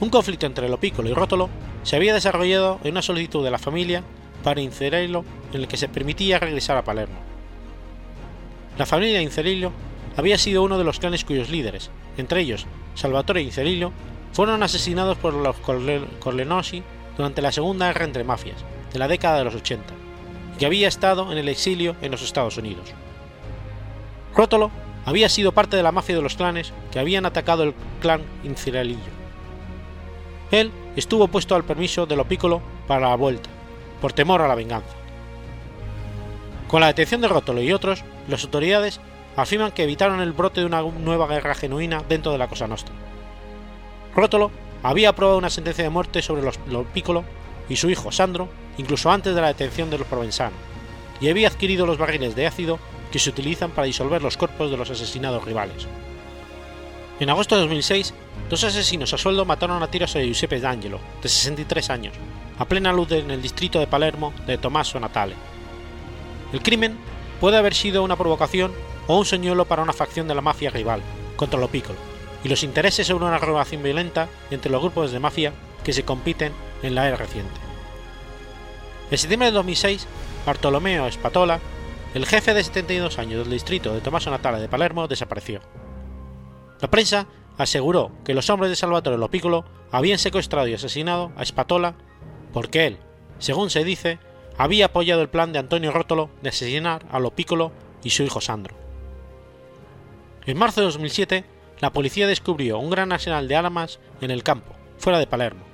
Un conflicto entre Lopicolo y Rótolo se había desarrollado en una solicitud de la familia para Incerillo en el que se permitía regresar a Palermo. La familia Incerillo había sido uno de los clanes cuyos líderes, entre ellos Salvatore Incerillo, fueron asesinados por los Corlenosi durante la Segunda Guerra entre Mafias, de la década de los 80, y que había estado en el exilio en los Estados Unidos. Rótolo había sido parte de la mafia de los clanes que habían atacado el clan Incerillo. Él estuvo puesto al permiso de Lopicolo para la vuelta, por temor a la venganza. Con la detención de Rótolo y otros, las autoridades afirman que evitaron el brote de una nueva guerra genuina dentro de la Cosa Nostra. Rótolo había aprobado una sentencia de muerte sobre los, Piccolo y su hijo Sandro, incluso antes de la detención de los Provenzano, y había adquirido los barriles de ácido que se utilizan para disolver los cuerpos de los asesinados rivales. En agosto de 2006, dos asesinos a sueldo mataron a tiros a Giuseppe D'Angelo, de 63 años, a plena luz en el distrito de Palermo de Tommaso Natale. El crimen puede haber sido una provocación o un señuelo para una facción de la mafia rival, contra lo Piccolo, y los intereses sobre una relación violenta entre los grupos de mafia que se compiten en la era reciente. En septiembre de 2006, Bartolomeo Spatola, el jefe de 72 años del distrito de Tommaso Natale de Palermo, desapareció. La prensa aseguró que los hombres de Salvatore Lo Piccolo habían secuestrado y asesinado a Spatola porque él, según se dice, había apoyado el plan de Antonio Rótolo de asesinar a Lo Piccolo y su hijo Sandro. En marzo de 2007, la policía descubrió un gran arsenal de armas en el campo, fuera de Palermo.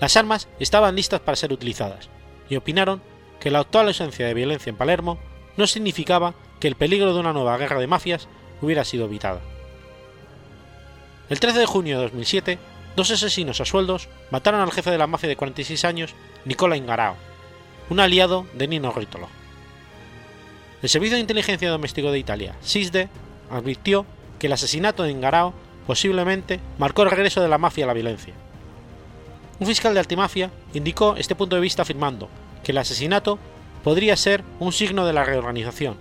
Las armas estaban listas para ser utilizadas, y opinaron que la actual ausencia de violencia en Palermo no significaba que el peligro de una nueva guerra de mafias hubiera sido evitada. El 13 de junio de 2007, dos asesinos a sueldos mataron al jefe de la mafia de 46 años, Nicola Ingarao, un aliado de Nino Ritolo. El Servicio de Inteligencia Doméstico de Italia, SISDE, advirtió que el asesinato de Ingarao posiblemente marcó el regreso de la mafia a la violencia. Un fiscal de Altimafia indicó este punto de vista afirmando que el asesinato podría ser un signo de la reorganización,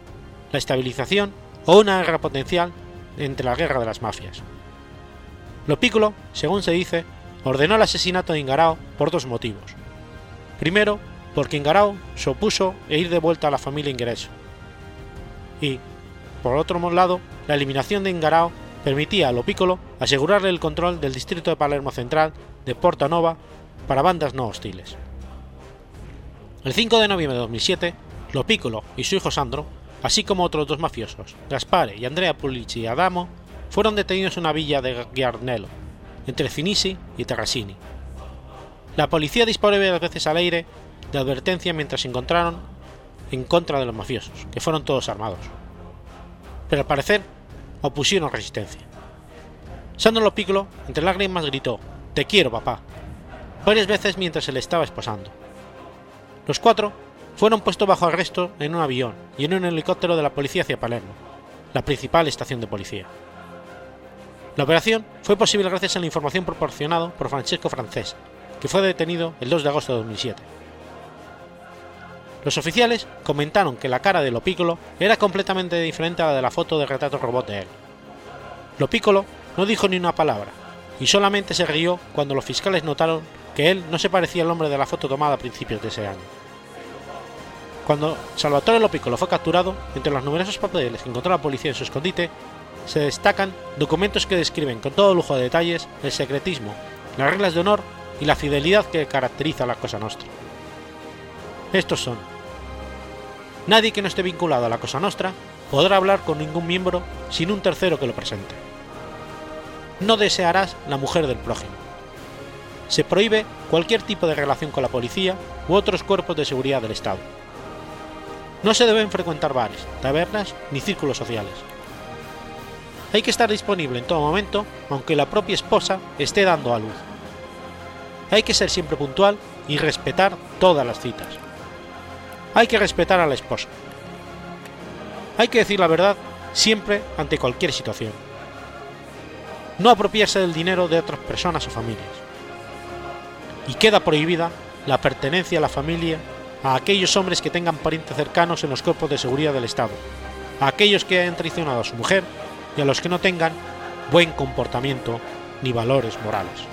la estabilización o una guerra potencial entre la guerra de las mafias. Lo Piccolo, según se dice, ordenó el asesinato de Ingarao por dos motivos. Primero, porque Ingarao se opuso e ir de vuelta a la familia Ingreso. Y, por otro lado, la eliminación de Ingarao permitía a Lo Piccolo asegurarle el control del distrito de Palermo Central de Porta Nova para bandas no hostiles. El 5 de noviembre de 2007, Lo Piccolo y su hijo Sandro, así como otros dos mafiosos, Gaspare y Andrea Pulici Adamo, fueron detenidos en una villa de Giarnello, entre Finisi y Terrasini. La policía disparó varias veces al aire de advertencia mientras se encontraron en contra de los mafiosos, que fueron todos armados. Pero al parecer opusieron resistencia. Sandro Lo Piccolo, entre lágrimas, gritó: Te quiero, papá, varias veces mientras se le estaba esposando. Los cuatro fueron puestos bajo arresto en un avión y en un helicóptero de la policía hacia Palermo, la principal estación de policía. La operación fue posible gracias a la información proporcionada por Francesco Francés, que fue detenido el 2 de agosto de 2007. Los oficiales comentaron que la cara de Lopícolo era completamente diferente a la de la foto de retrato robot de él. Lopícolo no dijo ni una palabra, y solamente se rió cuando los fiscales notaron que él no se parecía al hombre de la foto tomada a principios de ese año. Cuando Salvatore Lopícolo fue capturado, entre los numerosos papeles que encontró la policía en su escondite, se destacan documentos que describen con todo lujo de detalles el secretismo, las reglas de honor y la fidelidad que caracteriza a la Cosa Nostra. Estos son: nadie que no esté vinculado a la Cosa Nostra podrá hablar con ningún miembro sin un tercero que lo presente. No desearás la mujer del prójimo. Se prohíbe cualquier tipo de relación con la policía u otros cuerpos de seguridad del Estado. No se deben frecuentar bares, tabernas ni círculos sociales hay que estar disponible en todo momento, aunque la propia esposa esté dando a luz. Hay que ser siempre puntual y respetar todas las citas. Hay que respetar a la esposa. Hay que decir la verdad siempre ante cualquier situación. No apropiarse del dinero de otras personas o familias. Y queda prohibida la pertenencia a la familia a aquellos hombres que tengan parientes cercanos en los cuerpos de seguridad del Estado, a aquellos que hayan traicionado a su mujer y a los que no tengan buen comportamiento ni valores morales.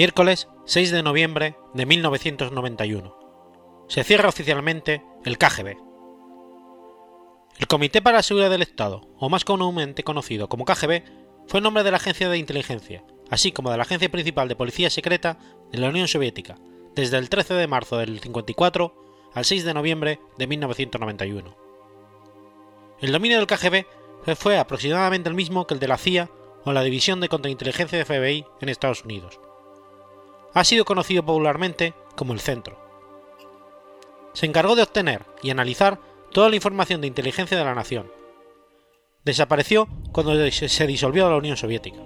Miércoles 6 de noviembre de 1991. Se cierra oficialmente el KGB. El Comité para la Seguridad del Estado, o más comúnmente conocido como KGB, fue el nombre de la agencia de inteligencia, así como de la agencia principal de policía secreta de la Unión Soviética, desde el 13 de marzo del 54 al 6 de noviembre de 1991. El dominio del KGB fue aproximadamente el mismo que el de la CIA o la División de Contrainteligencia de FBI en Estados Unidos, ha sido conocido popularmente como el Centro. Se encargó de obtener y analizar toda la información de inteligencia de la nación. Desapareció cuando se disolvió la Unión Soviética.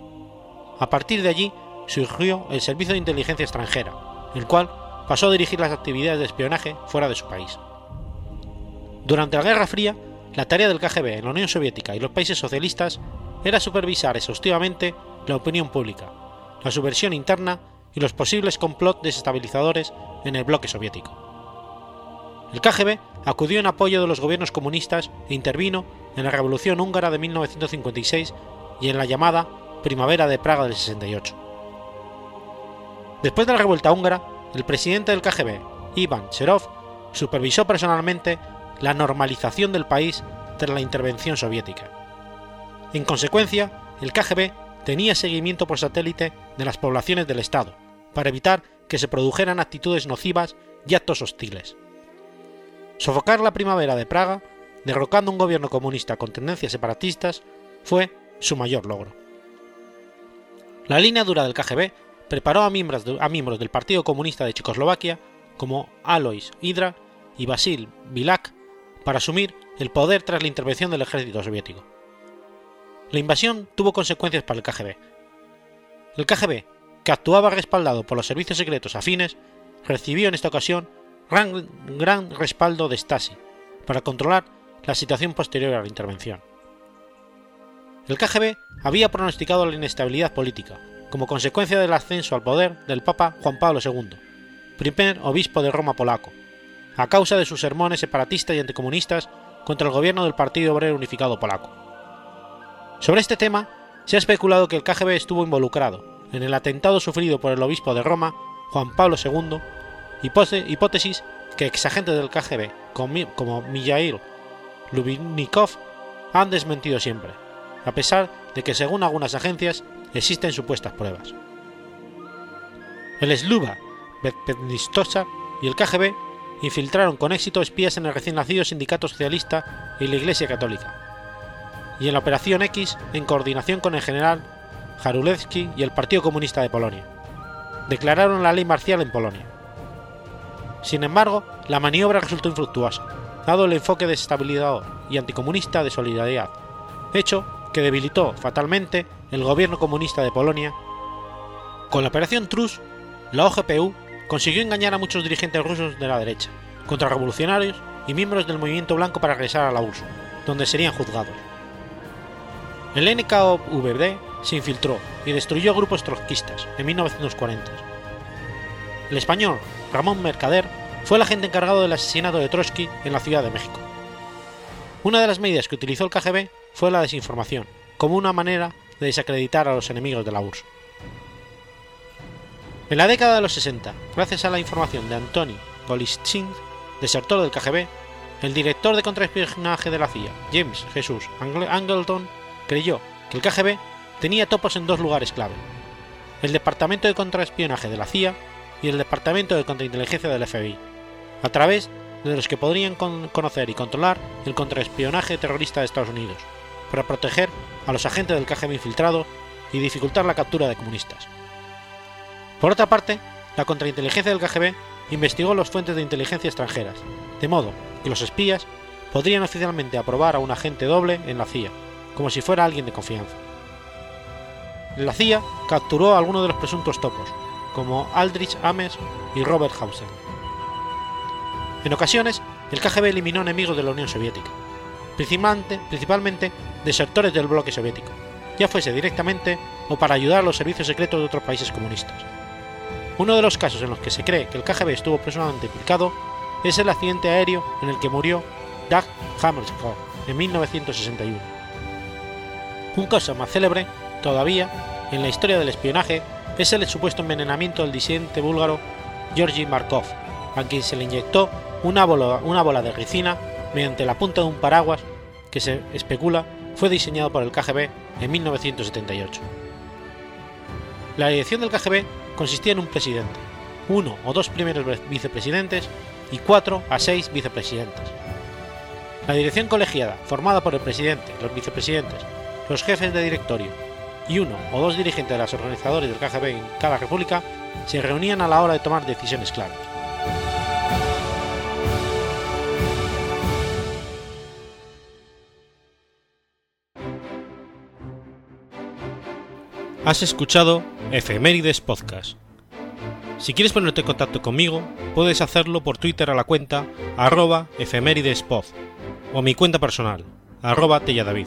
A partir de allí surgió el Servicio de Inteligencia Extranjera, el cual pasó a dirigir las actividades de espionaje fuera de su país. Durante la Guerra Fría, la tarea del KGB en la Unión Soviética y los países socialistas era supervisar exhaustivamente la opinión pública, la subversión interna y los posibles complots desestabilizadores en el bloque soviético. El KGB acudió en apoyo de los gobiernos comunistas e intervino en la Revolución Húngara de 1956 y en la llamada Primavera de Praga del 68. Después de la revuelta húngara, el presidente del KGB, Iván Cherov, supervisó personalmente la normalización del país tras la intervención soviética. En consecuencia, el KGB tenía seguimiento por satélite de las poblaciones del Estado, para evitar que se produjeran actitudes nocivas y actos hostiles. Sofocar la primavera de Praga, derrocando un gobierno comunista con tendencias separatistas, fue su mayor logro. La línea dura del KGB preparó a miembros, del Partido Comunista de Checoslovaquia como Alois Hydra y Basil Vilak para asumir el poder tras la intervención del ejército soviético. La invasión tuvo consecuencias para el KGB. El KGB, que actuaba respaldado por los servicios secretos afines, recibió en esta ocasión gran, gran respaldo de Stasi para controlar la situación posterior a la intervención. El KGB había pronosticado la inestabilidad política como consecuencia del ascenso al poder del Papa Juan Pablo II, primer obispo de Roma polaco, a causa de sus sermones separatistas y anticomunistas contra el gobierno del Partido Obrero Unificado Polaco. Sobre este tema, se ha especulado que el KGB estuvo involucrado en el atentado sufrido por el obispo de Roma, Juan Pablo II, hipótesis que exagentes del KGB como Mijail Lubinnikov han desmentido siempre, a pesar de que según algunas agencias existen supuestas pruebas. El Sluba, Bednistosa y el KGB infiltraron con éxito espías en el recién nacido sindicato socialista y la Iglesia Católica, y en la Operación X en coordinación con el general Jarulewski y el Partido Comunista de Polonia. Declararon la ley marcial en Polonia. Sin embargo, la maniobra resultó infructuosa, dado el enfoque desestabilizador y anticomunista de solidaridad, hecho que debilitó fatalmente el gobierno comunista de Polonia. Con la operación Trus, la OGPU consiguió engañar a muchos dirigentes rusos de la derecha, contrarrevolucionarios y miembros del movimiento blanco para regresar a la URSS, donde serían juzgados. El NKVD se infiltró y destruyó grupos trotskistas en 1940. El español Ramón Mercader fue el agente encargado del asesinato de Trotsky en la Ciudad de México. Una de las medidas que utilizó el KGB fue la desinformación, como una manera de desacreditar a los enemigos de la URSS. En la década de los 60, gracias a la información de Antony Golitsyn, desertor del KGB, el director de contraespionaje de la CIA, James Jesus Angleton, creyó que el KGB tenía topos en dos lugares clave, el Departamento de Contraespionaje de la CIA y el Departamento de Contrainteligencia del FBI, a través de los que podrían conocer y controlar el contraespionaje terrorista de Estados Unidos, para proteger a los agentes del KGB infiltrados y dificultar la captura de comunistas. Por otra parte, la contrainteligencia del KGB investigó las fuentes de inteligencia extranjeras, de modo que los espías podrían oficialmente aprobar a un agente doble en la CIA, como si fuera alguien de confianza. La CIA capturó a algunos de los presuntos topos, como Aldrich Ames y Robert Hausen. En ocasiones, el KGB eliminó enemigos de la Unión Soviética, principalmente, principalmente desertores del bloque soviético, ya fuese directamente o para ayudar a los servicios secretos de otros países comunistas. Uno de los casos en los que se cree que el KGB estuvo personalmente implicado es el accidente aéreo en el que murió Dag Hammarskjöld en 1961. Un caso más célebre, todavía, en la historia del espionaje es el supuesto envenenamiento del disidente búlgaro Georgi Markov, a quien se le inyectó una bola, una bola de ricina mediante la punta de un paraguas que se especula fue diseñado por el KGB en 1978. La dirección del KGB consistía en un presidente, uno o dos primeros vicepresidentes y cuatro a seis vicepresidentes. La dirección colegiada, formada por el presidente, los vicepresidentes, los jefes de directorio y uno o dos dirigentes de los organizadores del KGB en cada república, se reunían a la hora de tomar decisiones claras. Has escuchado Efemérides Podcast. Si quieres ponerte en contacto conmigo, puedes hacerlo por Twitter a la cuenta arroba o mi cuenta personal, arroba telladavid,